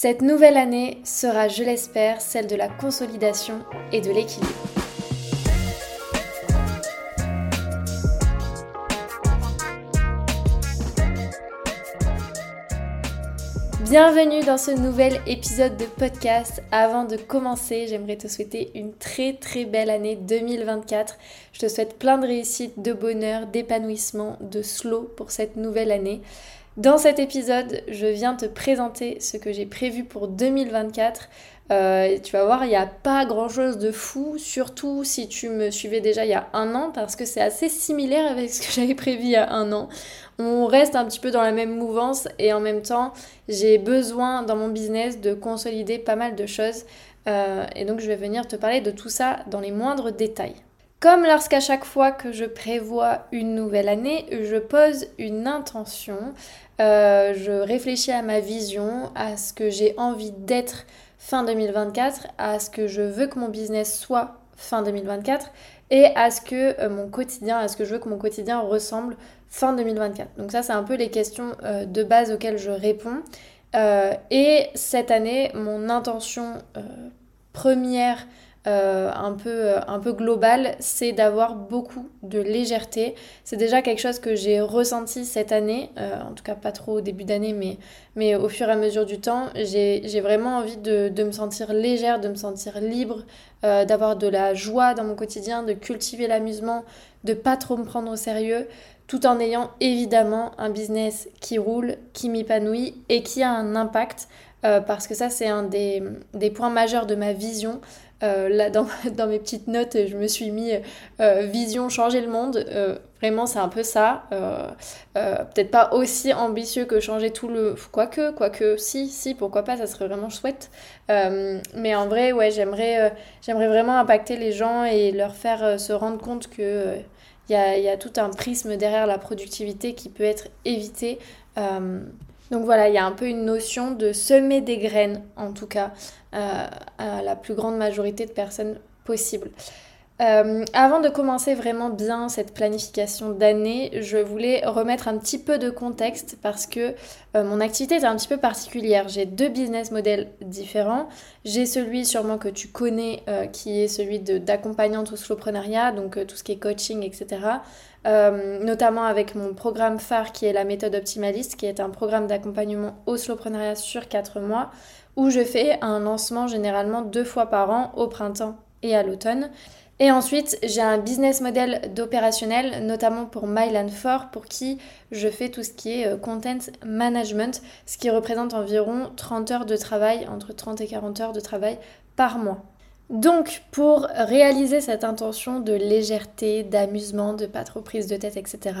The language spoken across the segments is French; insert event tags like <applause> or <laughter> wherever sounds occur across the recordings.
Cette nouvelle année sera, je l'espère, celle de la consolidation et de l'équilibre. Bienvenue dans ce nouvel épisode de podcast. Avant de commencer, j'aimerais te souhaiter une très très belle année 2024. Je te souhaite plein de réussite, de bonheur, d'épanouissement, de slow pour cette nouvelle année. Dans cet épisode, je viens te présenter ce que j'ai prévu pour 2024. Euh, tu vas voir, il n'y a pas grand chose de fou, surtout si tu me suivais déjà il y a un an, parce que c'est assez similaire avec ce que j'avais prévu il y a un an. On reste un petit peu dans la même mouvance et en même temps, j'ai besoin dans mon business de consolider pas mal de choses. Euh, et donc, je vais venir te parler de tout ça dans les moindres détails. Comme lorsqu'à chaque fois que je prévois une nouvelle année, je pose une intention, euh, je réfléchis à ma vision, à ce que j'ai envie d'être fin 2024, à ce que je veux que mon business soit fin 2024 et à ce que euh, mon quotidien, à ce que je veux que mon quotidien ressemble fin 2024. Donc ça, c'est un peu les questions euh, de base auxquelles je réponds. et cette année, mon intention première euh, un, peu, euh, un peu global, c'est d'avoir beaucoup de légèreté. C'est déjà quelque chose que j'ai ressenti cette année, euh, en tout cas pas trop au début d'année, mais, mais au fur et à mesure du temps, j'ai vraiment envie de, de, me sentir légère, de me sentir libre, d'avoir de la joie dans mon quotidien, de cultiver l'amusement, de pas trop me prendre au sérieux, tout en ayant évidemment un business qui roule, qui m'épanouit et qui a un impact. Parce que ça, c'est un des, des, points majeurs de ma vision. Euh, là, dans, <laughs> dans, mes petites notes, je me suis mis euh, vision changer le monde. Euh, vraiment, c'est un peu ça. Peut-être pas aussi ambitieux que changer tout le. Quoique, quoique, si, si, pourquoi pas, ça serait vraiment chouette. mais en vrai, ouais, j'aimerais j'aimerais vraiment impacter les gens et leur faire se rendre compte que. il y a, y a, tout un prisme derrière la productivité qui peut être évité donc voilà, il y a un peu une notion de semer des graines, en tout cas, euh, à la plus grande majorité de personnes possibles. Euh, avant de commencer vraiment bien cette planification d'année, je voulais remettre un petit peu de contexte parce que euh, mon activité est un petit peu particulière. J'ai deux business models différents. J'ai celui sûrement que tu connais qui est celui d'accompagnante au slowpreneuriat, donc tout ce qui est coaching, etc. Euh, notamment avec mon programme phare qui est la méthode optimaliste, qui est un programme d'accompagnement au slowpreneuriat sur 4 mois, où je fais un lancement généralement deux fois par an, au printemps et à l'automne. Et ensuite, j'ai un business model d'opérationnel, notamment pour Mylan 4, pour qui je fais tout ce qui est euh, content management, ce qui représente environ 30 heures de travail, entre 30 et 40 heures de travail par mois. Donc, pour réaliser cette intention de légèreté, d'amusement, de pas trop prise de tête, etc.,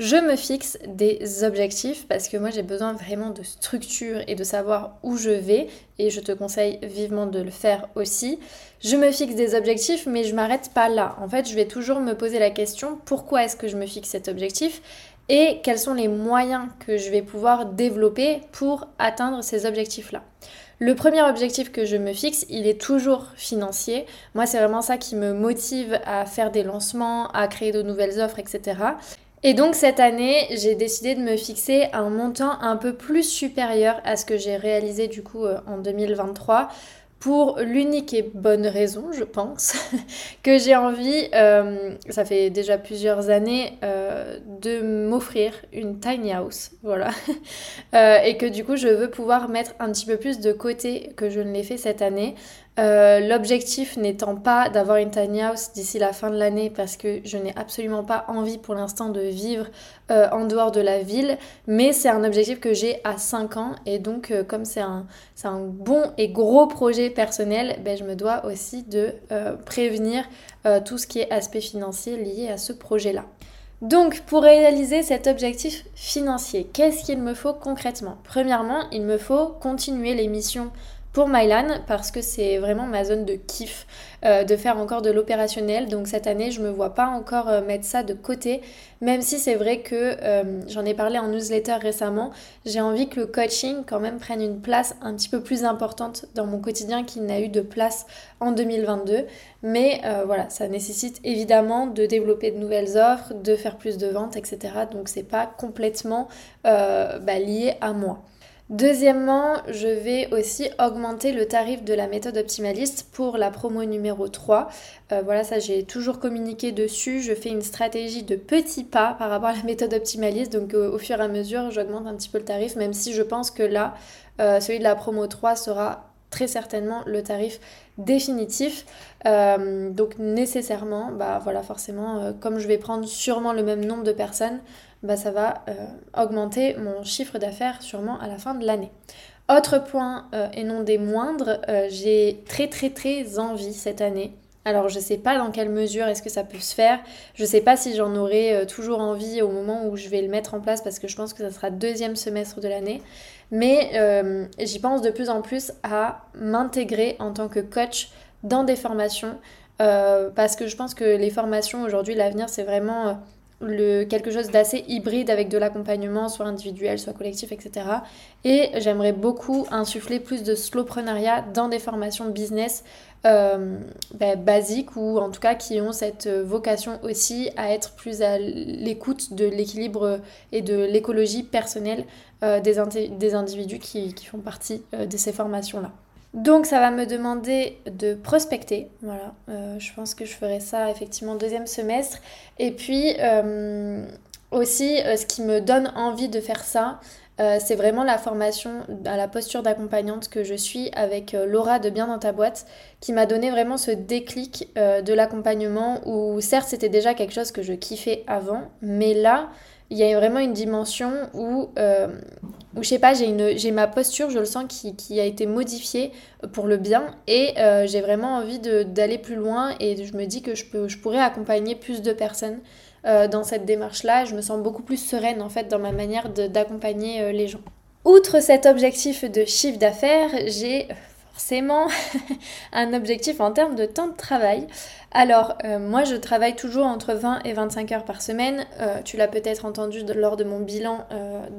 je me fixe des objectifs parce que moi j'ai besoin vraiment de structure et de savoir où je vais et je te conseille vivement de le faire aussi. Je me fixe des objectifs mais je m'arrête pas là. En fait, je vais toujours me poser la question pourquoi est-ce que je me fixe cet objectif et quels sont les moyens que je vais pouvoir développer pour atteindre ces objectifs-là. Le premier objectif que je me fixe, il est toujours financier. Moi, c'est vraiment ça qui me motive à faire des lancements, à créer de nouvelles offres, etc. Et donc cette année, j'ai décidé de me fixer un montant un peu plus supérieur à ce que j'ai réalisé du coup euh, en 2023 pour l'unique et bonne raison, je pense, <laughs> que j'ai envie, euh, ça fait déjà plusieurs années, euh, de m'offrir une tiny house, voilà, <laughs> euh, et que du coup je veux pouvoir mettre un petit peu plus de côté que je ne l'ai fait cette année, euh, l'objectif n'étant pas d'avoir une tiny house d'ici la fin de l'année parce que je n'ai absolument pas envie pour l'instant de vivre euh, en dehors de la ville, mais c'est un objectif que j'ai à 5 ans et donc euh, comme c'est un, un, bon et gros projet personnel, ben, je me dois aussi de prévenir tout ce qui est aspect financier lié à ce projet-là. Donc, pour réaliser cet objectif financier, qu'est-ce qu'il me faut concrètement? Premièrement, il me faut continuer les missions pour Mylan parce que c'est vraiment ma zone de kiff euh, de faire encore de l'opérationnel. Donc cette année, je me vois pas encore euh, mettre ça de côté, même si c'est vrai que euh, j'en ai parlé en newsletter récemment. J'ai envie que le coaching quand même prenne une place un petit peu plus importante dans mon quotidien qu'il n'a eu de place en 2022. Mais voilà, ça nécessite évidemment de développer de nouvelles offres, de faire plus de ventes, etc. Donc c'est pas complètement bah, lié à moi. Deuxièmement, je vais aussi augmenter le tarif de la méthode optimaliste pour la promo numéro 3. Euh, voilà, ça j'ai toujours communiqué dessus. Je fais une stratégie de petits pas par rapport à la méthode optimaliste. Donc au fur et à mesure, j'augmente un petit peu le tarif, même si je pense que là, euh, celui de la promo 3 sera très certainement le tarif définitif. Euh, donc nécessairement, bah voilà, forcément, comme je vais prendre sûrement le même nombre de personnes, bah, ça va euh, augmenter mon chiffre d'affaires sûrement à la fin de l'année. Autre point, euh, et non des moindres, euh, j'ai très très très envie cette année. Alors je sais pas dans quelle mesure est-ce que ça peut se faire. Je sais pas si j'en aurai toujours envie au moment où je vais le mettre en place parce que je pense que ça sera deuxième semestre de l'année. Mais j'y pense de plus en plus à m'intégrer en tant que coach dans des formations parce que je pense que les formations aujourd'hui, l'avenir c'est vraiment le, quelque chose d'assez hybride avec de l'accompagnement, soit individuel, soit collectif, etc. Et j'aimerais beaucoup insuffler plus de slowpreneuriat dans des formations business euh, ben, basiques ou en tout cas qui ont cette vocation aussi à être plus à l'écoute de l'équilibre et de l'écologie personnelle euh, des, individus qui, font partie euh, de ces formations-là. Donc ça va me demander de prospecter, voilà. Euh, je pense que je ferai ça effectivement deuxième semestre. Et puis euh, aussi, euh, ce qui me donne envie de faire ça, c'est vraiment la formation à la posture d'accompagnante que je suis avec Laura de Bien dans ta boîte, qui m'a donné vraiment ce déclic de l'accompagnement où certes c'était déjà quelque chose que je kiffais avant, mais là il y a vraiment une dimension où, euh, où je sais pas, j'ai ma posture, je le sens, qui, qui, a été modifiée pour le bien et euh, j'ai vraiment envie d'aller plus loin et je me dis que je, peux, je pourrais accompagner plus de personnes euh, dans cette démarche-là. Je me sens beaucoup plus sereine en fait dans ma manière d'accompagner euh, les gens. Outre cet objectif de chiffre d'affaires, j'ai forcément <laughs> un objectif en termes de temps de travail. Alors, euh, moi, je travaille toujours entre 20 et 25 heures par semaine. Euh, tu l'as peut-être entendu lors de mon bilan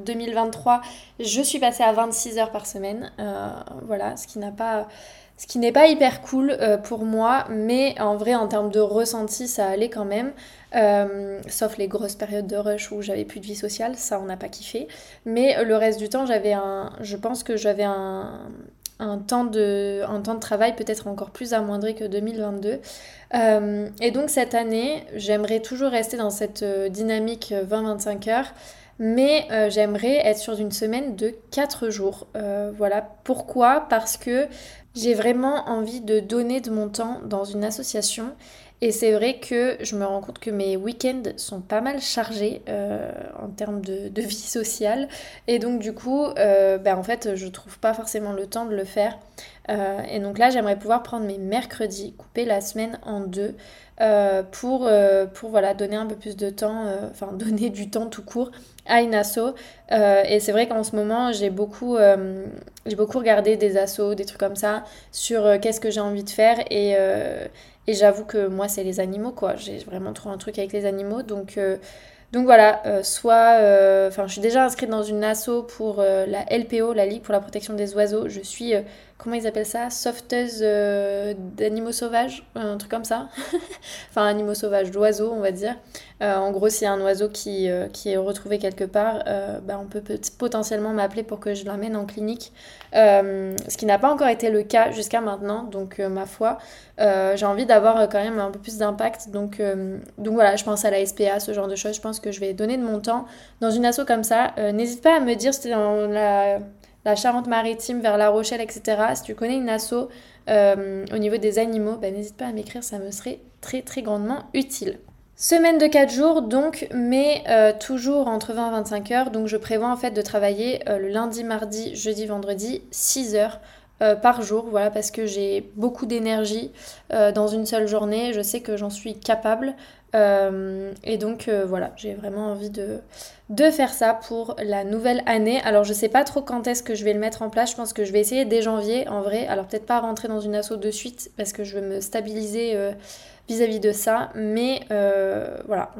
2023. Euh, je suis passée à 26 heures par semaine. voilà, ce qui n'a pas... Ce qui n'est pas hyper cool pour moi, mais en vrai, en termes de ressenti, ça allait quand même. sauf les grosses périodes de rush où j'avais plus de vie sociale, ça on n'a pas kiffé. Mais le reste du temps, j'avais un. Je pense que j'avais un, un temps de, un temps de travail peut-être encore plus amoindri que 2022. Euh, et donc cette année, j'aimerais toujours rester dans cette euh, dynamique 20-25 heures, mais euh, j'aimerais être sur une semaine de 4 jours. voilà, pourquoi? Parce que j'ai vraiment envie de donner de mon temps dans une association et c'est vrai que je me rends compte que mes week-ends sont pas mal chargés euh, en termes de, vie sociale. Et donc du coup, euh, ben, en fait, je trouve pas forcément le temps de le faire. Euh, et donc là, j'aimerais pouvoir prendre mes mercredis, couper la semaine en deux. pour, pour voilà, donner un peu plus de temps, enfin <laughs> donner du temps tout court à une asso. et c'est vrai qu'en ce moment, j'ai beaucoup, j'ai beaucoup regardé des assos, des trucs comme ça, sur qu'est-ce que j'ai envie de faire. Et, et j'avoue que moi, c'est les animaux, quoi. J'ai vraiment trop un truc avec les animaux. Donc, euh, donc voilà, euh, soit. Euh, enfin, je suis déjà inscrite dans une asso pour la LPO, la Ligue pour la protection des oiseaux. Je suis comment ils appellent ça Sauveteuse euh, d'animaux sauvages, un truc comme ça. <laughs> enfin, animaux sauvages, d'oiseaux, on va dire. Euh, en gros, s'il y a un oiseau qui, euh, qui est retrouvé quelque part, bah, on peut potentiellement m'appeler pour que je l'emmène en clinique. ce qui n'a pas encore été le cas jusqu'à maintenant, donc ma foi, j'ai envie d'avoir quand même un peu plus d'impact. Donc, donc voilà, je pense à la SPA, ce genre de choses. Je pense que je vais donner de mon temps dans une asso comme ça. N'hésite pas à me dire si dans la la Charente-Maritime, vers La Rochelle, etc. Si tu connais une asso euh, au niveau des animaux, bah, n'hésite pas à m'écrire, ça me serait très très grandement utile. Semaine de 4 jours donc, mais euh, toujours entre 20 et 25 heures. Donc je prévois en fait de travailler euh, le lundi, mardi, jeudi, vendredi, 6 heures par jour, voilà, parce que j'ai beaucoup d'énergie dans une seule journée, je sais que j'en suis capable, euh, et donc euh, voilà, j'ai vraiment envie de, de faire ça pour la nouvelle année. Alors je sais pas trop quand est-ce que je vais le mettre en place, je pense que je vais essayer dès janvier en vrai. Alors peut-être pas rentrer dans une asso de suite parce que je veux me stabiliser euh, vis-à-vis de ça, mais voilà,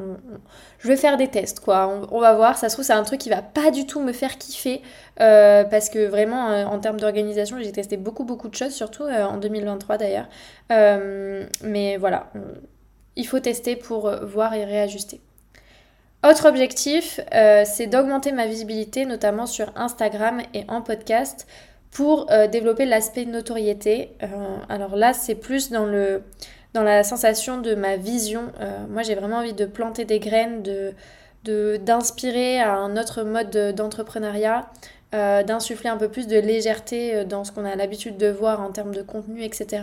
je vais faire des tests quoi, on, va voir, ça se trouve c'est un truc qui va pas du tout me faire kiffer parce que vraiment en termes d'organisation j'ai testé beaucoup beaucoup de choses, surtout en 2023 d'ailleurs, mais voilà il faut tester pour euh, voir et réajuster. Autre objectif, euh, c'est d'augmenter ma visibilité, notamment sur Instagram et en podcast, pour euh, développer l'aspect notoriété. Alors là, c'est plus dans, la sensation de ma vision. moi, j'ai vraiment envie de planter des graines, d'inspirer à un autre mode d'entrepreneuriat, d'insuffler un peu plus de légèreté dans ce qu'on a l'habitude de voir en termes de contenu, etc.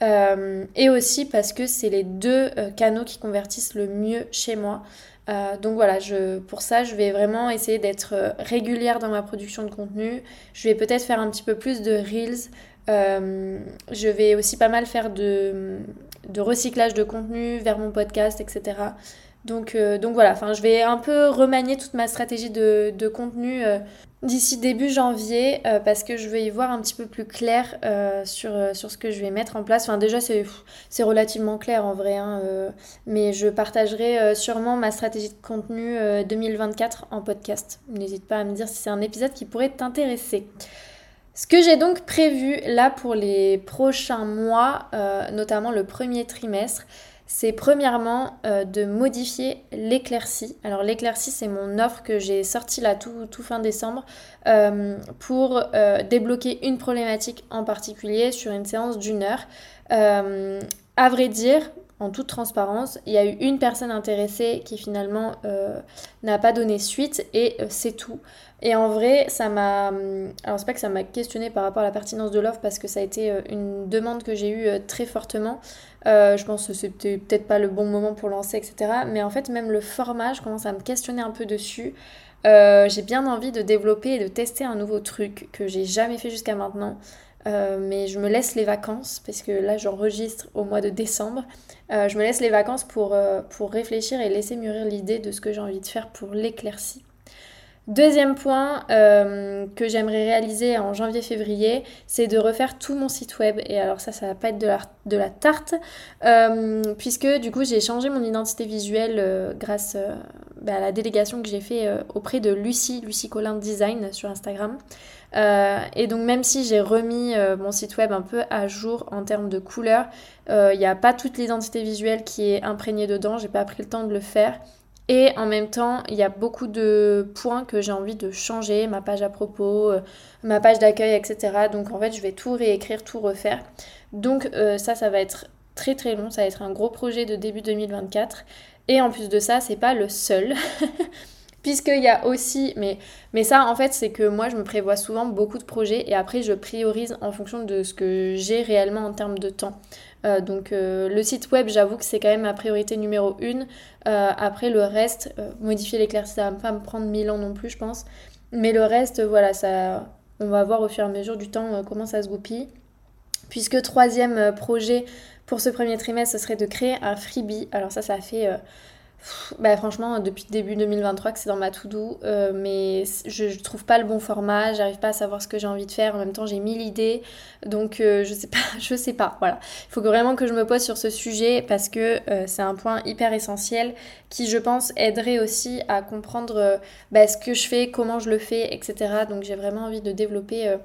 et aussi parce que c'est les deux canaux qui convertissent le mieux chez moi. Euh, donc voilà, pour ça, je vais vraiment essayer d'être euh, régulière dans ma production de contenu. Je vais peut-être faire un petit peu plus de reels. Euh, je vais aussi pas mal faire de, de, recyclage de contenu vers mon podcast, etc. Donc, donc voilà, je vais un peu remanier toute ma stratégie de, de contenu d'ici début janvier euh, parce que je vais y voir un petit peu plus clair euh, sur, euh, sur ce que je vais mettre en place. Enfin déjà c'est, c'est relativement clair en vrai, hein, mais je partagerai sûrement ma stratégie de contenu 2024 en podcast. N'hésite pas à me dire si c'est un épisode qui pourrait t'intéresser. Ce que j'ai donc prévu là pour les prochains mois, notamment le premier trimestre, c'est premièrement euh, de modifier l'éclaircie. Alors l'éclaircie, c'est mon offre que j'ai sortie là tout, fin décembre euh, pour euh, débloquer une problématique en particulier sur une séance d'une heure. à vrai dire, en toute transparence, il y a eu une personne intéressée qui finalement n'a pas donné suite et c'est tout. Et en vrai, ça m'a. Alors, c'est pas que ça m'a questionné par rapport à la pertinence de l'offre parce que ça a été une demande que j'ai eue très fortement. Euh, je pense que c'était peut-être pas le bon moment pour lancer, etc. Mais en fait, même le format, je commence à me questionner un peu dessus. Euh, j'ai bien envie de développer et de tester un nouveau truc que j'ai jamais fait jusqu'à maintenant. Euh, mais je me laisse les vacances, parce que là j'enregistre au mois de décembre. je me laisse les vacances pour, pour réfléchir et laisser mûrir l'idée de ce que j'ai envie de faire pour l'éclaircie. Deuxième point euh, que j'aimerais réaliser en janvier-février, c'est de refaire tout mon site web. Et alors ça, ça va pas être de la, tarte, euh, puisque du coup j'ai changé mon identité visuelle euh, grâce bah, à la délégation que j'ai fait auprès de Lucie, Lucie Colin Design sur Instagram. et donc même si j'ai remis mon site web un peu à jour en termes de couleurs, il n'y a pas toute l'identité visuelle qui est imprégnée dedans, j'ai pas pris le temps de le faire. Et en même temps, il y a beaucoup de points que j'ai envie de changer, ma page à propos, euh, ma page d'accueil, etc. Donc en fait, je vais tout réécrire, tout refaire. Donc euh, ça, ça va être très très long, ça va être un gros projet de début 2024. Et en plus de ça, c'est pas le seul. <laughs> Puisqu'il y a aussi, mais, mais ça en fait c'est que moi je me prévois souvent beaucoup de projets et après je priorise en fonction de ce que j'ai réellement en termes de temps. Euh, donc euh, le site web, j'avoue que c'est quand même ma priorité numéro une. Euh, après le reste, modifier l'éclaircie, ça va pas me prendre mille ans non plus, je pense. Mais le reste, voilà, ça, on va voir au fur et à mesure du temps comment ça se goupille. Puisque troisième projet pour ce premier trimestre, ce serait de créer un freebie. Alors ça, ça fait bah, franchement, depuis début 2023 que c'est dans ma to-do, euh, mais je, trouve pas le bon format, j'arrive pas à savoir ce que j'ai envie de faire. En même temps, j'ai mille idées, donc euh, je sais pas, <laughs> je sais pas. Voilà, il faut vraiment que je me pose sur ce sujet parce que euh, c'est un point hyper essentiel qui, je pense, aiderait aussi à comprendre bah, ce que je fais, comment je le fais, etc. Donc j'ai vraiment envie de développer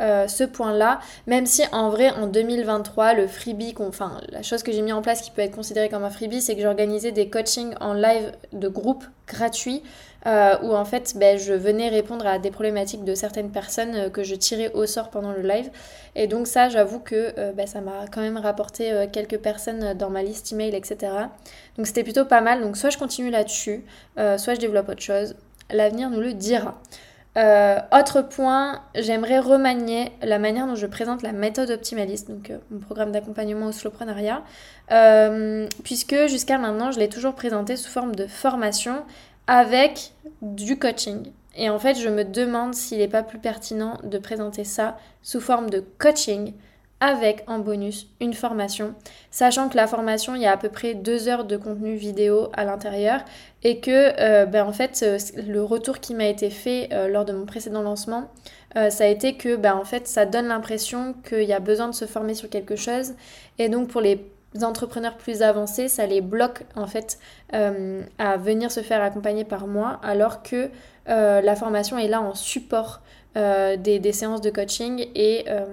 euh, ce point-là, même si en vrai en 2023 le freebie, enfin la chose que j'ai mis en place qui peut être considérée comme un freebie, c'est que j'organisais des coachings en live de groupe gratuits euh, où en fait ben, je venais répondre à des problématiques de certaines personnes euh, que je tirais au sort pendant le live. Et donc ça j'avoue que ben, ça m'a quand même rapporté quelques personnes dans ma liste email, etc. Donc c'était plutôt pas mal. Donc soit je continue là-dessus, soit je développe autre chose. L'avenir nous le dira. Euh, autre point, j'aimerais remanier la manière dont je présente la méthode optimaliste, donc euh, mon programme d'accompagnement au slowpreneuriat, euh, puisque jusqu'à maintenant, je l'ai toujours présenté sous forme de formation avec du coaching. Et en fait, je me demande s'il n'est pas plus pertinent de présenter ça sous forme de coaching avec en bonus une formation, sachant que la formation, il y a à peu près deux heures de contenu vidéo à l'intérieur et que euh, ben, en fait euh, le retour qui m'a été fait euh, lors de mon précédent lancement, ça a été que ben, en fait ça donne l'impression qu'il y a besoin de se former sur quelque chose et donc pour les entrepreneurs plus avancés, ça les bloque en fait à venir se faire accompagner par moi alors que la formation est là en support euh, des, séances de coaching et, euh,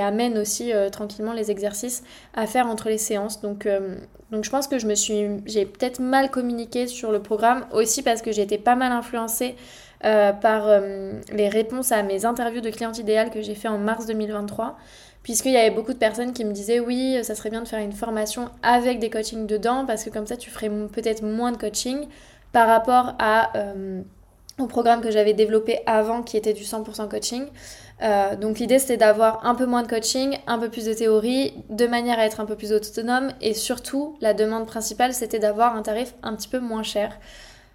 amène aussi euh, tranquillement les exercices à faire entre les séances. Donc, je pense que je me suis, j'ai peut-être mal communiqué sur le programme aussi parce que j'ai été pas mal influencée par les réponses à mes interviews de clientes idéales que j'ai fait en mars 2023 puisqu'il y avait beaucoup de personnes qui me disaient oui, ça serait bien de faire une formation avec des coachings dedans parce que comme ça tu ferais peut-être moins de coaching par rapport à, au programme que j'avais développé avant qui était du 100% coaching. Euh, donc l'idée c'était d'avoir un peu moins de coaching, un peu plus de théorie, de manière à être un peu plus autonome et surtout la demande principale c'était d'avoir un tarif un petit peu moins cher.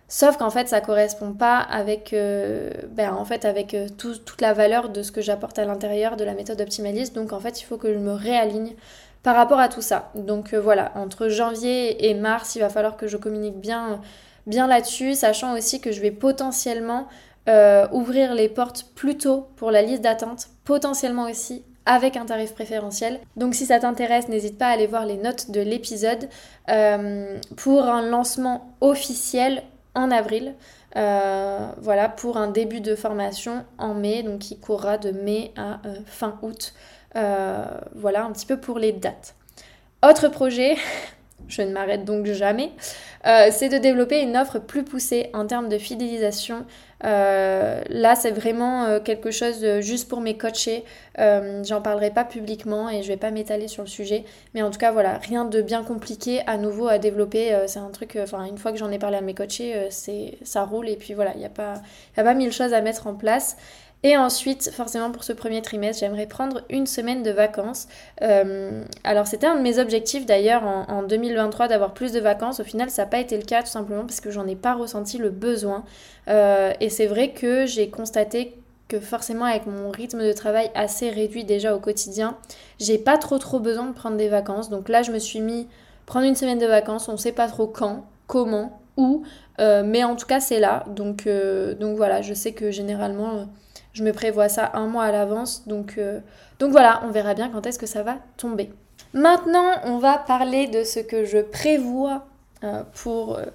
Sauf qu'en fait ça correspond pas avec, euh, ben, en fait, avec euh, toute la valeur de ce que j'apporte à l'intérieur de la méthode optimaliste. Donc en fait il faut que je me réaligne par rapport à tout ça. Donc voilà, entre janvier et mars il va falloir que je communique bien, bien là-dessus, sachant aussi que je vais potentiellement euh, ouvrir les portes plus tôt pour la liste d'attente, potentiellement aussi avec un tarif préférentiel. Donc si ça t'intéresse, n'hésite pas à aller voir les notes de l'épisode euh, pour un lancement officiel en avril. Euh, voilà, pour un début de formation en mai, donc qui courra de mai à fin août. voilà un petit peu pour les dates. Autre projet, <laughs> je ne m'arrête donc jamais, c'est de développer une offre plus poussée en termes de fidélisation euh, là, c'est vraiment euh, quelque chose juste pour mes coachés. Euh, j'en parlerai pas publiquement et je vais pas m'étaler sur le sujet. Mais en tout cas, voilà, rien de bien compliqué à nouveau à développer. c'est un truc, enfin, une fois que j'en ai parlé à mes coachés, ça roule et puis voilà, il n'y a pas mille choses à mettre en place. Et ensuite, forcément pour ce premier trimestre, j'aimerais prendre une semaine de vacances. Euh, alors c'était un de mes objectifs d'ailleurs en, 2023 d'avoir plus de vacances. Au final, ça n'a pas été le cas tout simplement parce que j'en ai pas ressenti le besoin. Euh, et c'est vrai que j'ai constaté que forcément avec mon rythme de travail assez réduit déjà au quotidien, j'ai pas trop trop besoin de prendre des vacances. Donc là, je me suis mis prendre une semaine de vacances. On sait pas trop quand, comment, où, euh, mais en tout cas c'est là. Donc donc voilà, je sais que généralement je me prévois ça un mois à l'avance. Donc, euh, donc voilà, on verra bien quand est-ce que ça va tomber. Maintenant, on va parler de ce que je prévois euh, pour euh,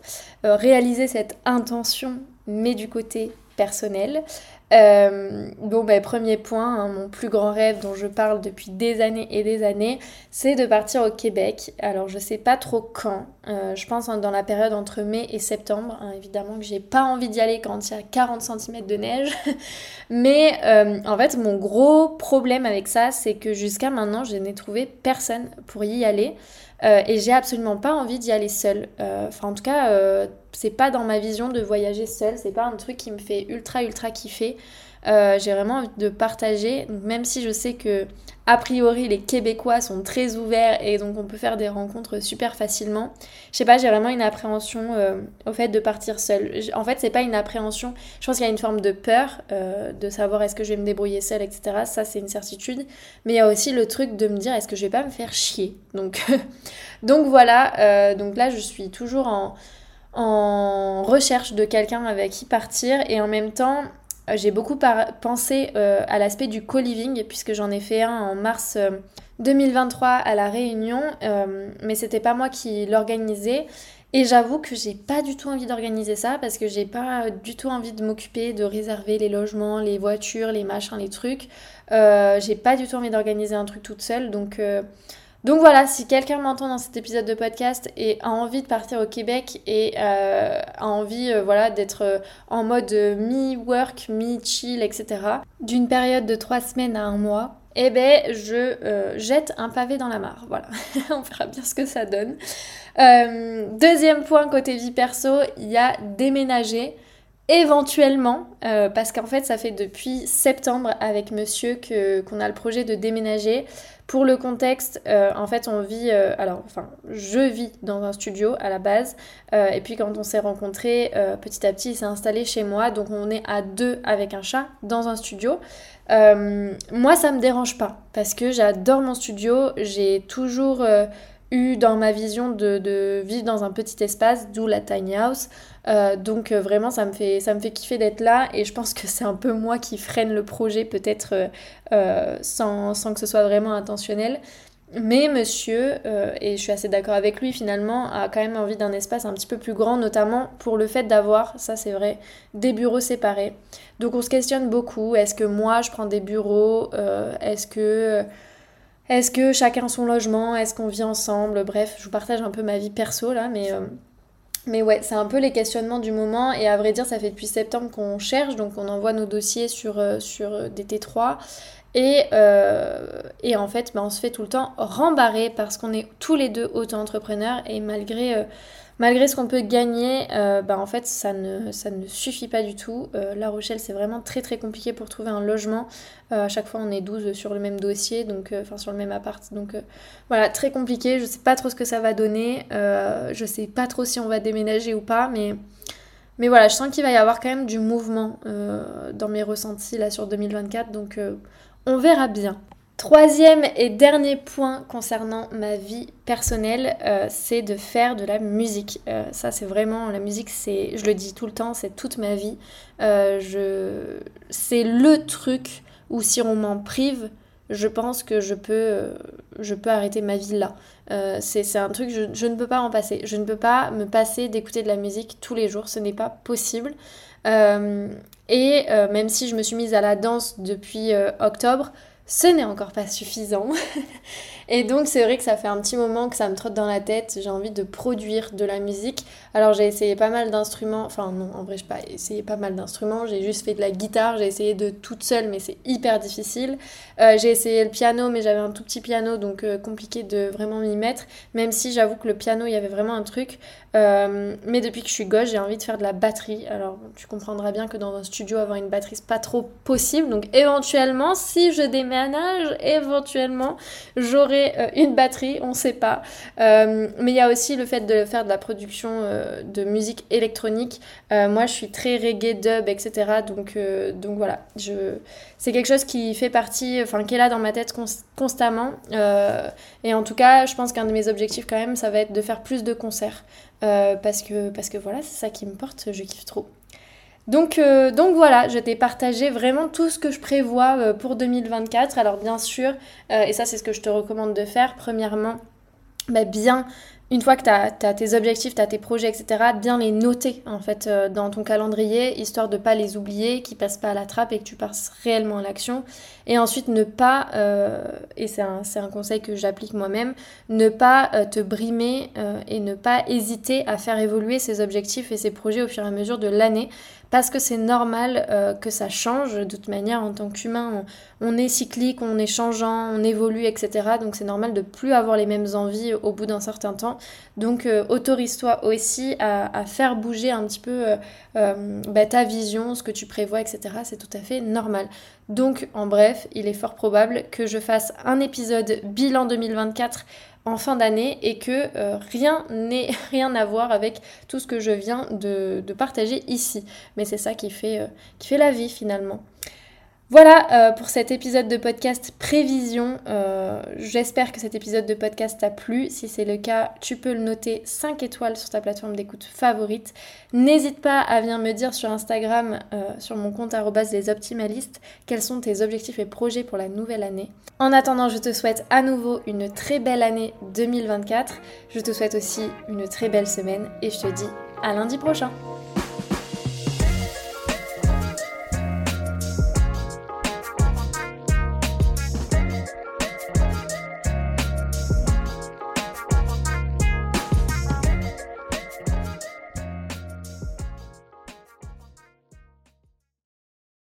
réaliser cette intention, mais du côté personnel. Euh, bon, ben, premier point, hein, mon plus grand rêve dont je parle depuis des années et des années, c'est de partir au Québec. Alors, je sais pas trop quand. Euh, je pense dans la période entre mai et septembre. Hein, évidemment que j'ai pas envie d'y aller quand il y a 40 cm de neige. <laughs> Mais euh, en fait, mon gros problème avec ça, c'est que jusqu'à maintenant, je n'ai trouvé personne pour y aller. Et j'ai absolument pas envie d'y aller seule. Enfin, en tout cas, c'est pas dans ma vision de voyager seule, c'est pas un truc qui me fait ultra ultra kiffer. Euh, j'ai vraiment envie de partager, même si je sais que a priori les Québécois sont très ouverts et donc on peut faire des rencontres super facilement. Je sais pas, j'ai vraiment une appréhension euh, au fait de partir seule. En fait, c'est pas une appréhension, je pense qu'il y a une forme de peur euh, de savoir est-ce que je vais me débrouiller seule, etc. Ça, c'est une certitude. Mais il y a aussi le truc de me dire est-ce que je vais pas me faire chier? Donc, <laughs> donc voilà, donc là je suis toujours en en recherche de quelqu'un avec qui partir et en même temps j'ai beaucoup pensé euh, à l'aspect du co-living puisque j'en ai fait un en mars 2023 euh, à la Réunion mais c'était pas moi qui l'organisais et j'avoue que j'ai pas du tout envie d'organiser ça parce que j'ai pas du tout envie de m'occuper de réserver les logements, les voitures, les machins, les trucs. j'ai pas du tout envie d'organiser un truc toute seule donc donc voilà, si quelqu'un m'entend dans cet épisode de podcast et a envie de partir au Québec et euh, a envie euh, voilà, d'être euh, en mode mi-work, mi-chill, etc., d'une période de trois semaines à un mois, eh ben je jette un pavé dans la mare. Voilà, <laughs> on verra bien ce que ça donne. deuxième point côté vie perso, il y a déménager éventuellement, parce qu'en fait ça fait depuis septembre avec monsieur qu'on a le projet de déménager. Pour le contexte, euh, en fait, on vit, euh, alors, enfin, je vis dans un studio à la base, euh, et puis quand on s'est rencontrés, petit à petit, il s'est installé chez moi, donc on est à deux avec un chat dans un studio. moi, ça me dérange pas, parce que j'adore mon studio, j'ai toujours eu dans ma vision de, vivre dans un petit espace, d'où la tiny house. Euh, donc euh, vraiment, ça me, fait, ça me fait kiffer d'être là et je pense que c'est un peu moi qui freine le projet peut-être euh, sans, sans, que ce soit vraiment intentionnel. Mais monsieur, et je suis assez d'accord avec lui finalement, a quand même envie d'un espace un petit peu plus grand, notamment pour le fait d'avoir, ça c'est vrai, des bureaux séparés. Donc on se questionne beaucoup, est-ce que moi je prends des bureaux? Est-ce que Est-ce que chacun son logement? Est-ce qu'on vit ensemble? Bref, je vous partage un peu ma vie perso là, mais, mais ouais, c'est un peu les questionnements du moment. Et à vrai dire, ça fait depuis septembre qu'on cherche, donc on envoie nos dossiers sur, sur des T3. Et, et en fait, bah, on se fait tout le temps rembarrer parce qu'on est tous les deux auto-entrepreneurs et malgré malgré ce qu'on peut gagner, euh, bah, en fait, ça ne, ça ne suffit pas du tout. Euh, la Rochelle, c'est vraiment très très compliqué pour trouver un logement. Euh, à chaque fois, on est 12 sur le même dossier, donc enfin sur le même appart. Donc voilà, très compliqué. Je sais pas trop ce que ça va donner. je sais pas trop si on va déménager ou pas, mais. Mais voilà, je sens qu'il va y avoir quand même du mouvement dans mes ressentis là sur 2024, donc on verra bien. Troisième et dernier point concernant ma vie personnelle, euh, c'est de faire de la musique. Euh, ça, c'est vraiment la musique. C'est, je le dis tout le temps, c'est toute ma vie. Euh, je, c'est le truc où si on m'en prive, je pense que je peux, je peux arrêter ma vie là. c'est, un truc, je, je, ne peux pas en passer. Je ne peux pas me passer d'écouter de la musique tous les jours. Ce n'est pas possible. Et même si je me suis mise à la danse depuis octobre, ce n'est encore pas suffisant. <laughs> et donc c'est vrai que ça fait un petit moment que ça me trotte dans la tête, j'ai envie de produire de la musique. Alors j'ai essayé pas mal d'instruments, enfin non, en vrai je n'ai pas essayé pas mal d'instruments, j'ai juste fait de la guitare, j'ai essayé de toute seule mais c'est hyper difficile. Euh, j'ai essayé le piano mais j'avais un tout petit piano donc euh, compliqué de vraiment m'y mettre, même si j'avoue que le piano il y avait vraiment un truc. Euh, mais depuis que je suis gauche, j'ai envie de faire de la batterie. Alors, tu comprendras bien que dans un studio, avoir une batterie, c'est pas trop possible. Donc, éventuellement, si je déménage, éventuellement, j'aurai euh, une batterie, on sait pas. Euh, mais il y a aussi le fait de faire de la production de musique électronique. moi, je suis très reggae, dub, etc. Donc, donc voilà, je... c'est quelque chose qui fait partie, enfin, qui est là dans ma tête constamment. et en tout cas, je pense qu'un de mes objectifs, quand même, ça va être de faire plus de concerts. Euh, parce, que, parce que voilà, c'est ça qui me porte, je kiffe trop. Donc, euh, donc voilà, je t'ai partagé vraiment tout ce que je prévois euh, pour 2024. Alors bien sûr, et ça c'est ce que je te recommande de faire, premièrement, bah, bien une fois que tu as, tes objectifs, tu as tes projets, etc., bien les noter en fait euh, dans ton calendrier, histoire de pas les oublier, qu'ils passent pas à la trappe et que tu passes réellement à l'action. Et ensuite ne pas, euh, et c'est un, un, conseil que j'applique moi-même, ne pas euh, te brimer et ne pas hésiter à faire évoluer ces objectifs et ces projets au fur et à mesure de l'année parce que c'est normal euh, que ça change. De toute manière, en tant qu'humain, on, est cyclique, on est changeant, on évolue, etc. Donc c'est normal de plus avoir les mêmes envies au bout d'un certain temps. Donc euh, autorise-toi aussi à, faire bouger un petit peu euh, bah, ta vision, ce que tu prévois, etc. C'est tout à fait normal. Donc en bref, il est fort probable que je fasse un épisode bilan 2024 en fin d'année et que euh, rien n'est <laughs> rien à voir avec tout ce que je viens de, partager ici. Mais c'est ça qui fait, euh, qui fait la vie finalement. Voilà euh, pour cet épisode de podcast Prévision. Euh, j'espère que cet épisode de podcast t'a plu. Si c'est le cas, tu peux le noter 5 étoiles sur ta plateforme d'écoute favorite. N'hésite pas à venir me dire sur Instagram, euh, sur mon compte les optimalistes, quels sont tes objectifs et projets pour la nouvelle année. En attendant, je te souhaite à nouveau une très belle année 2024. Je te souhaite aussi une très belle semaine et je te dis à lundi prochain.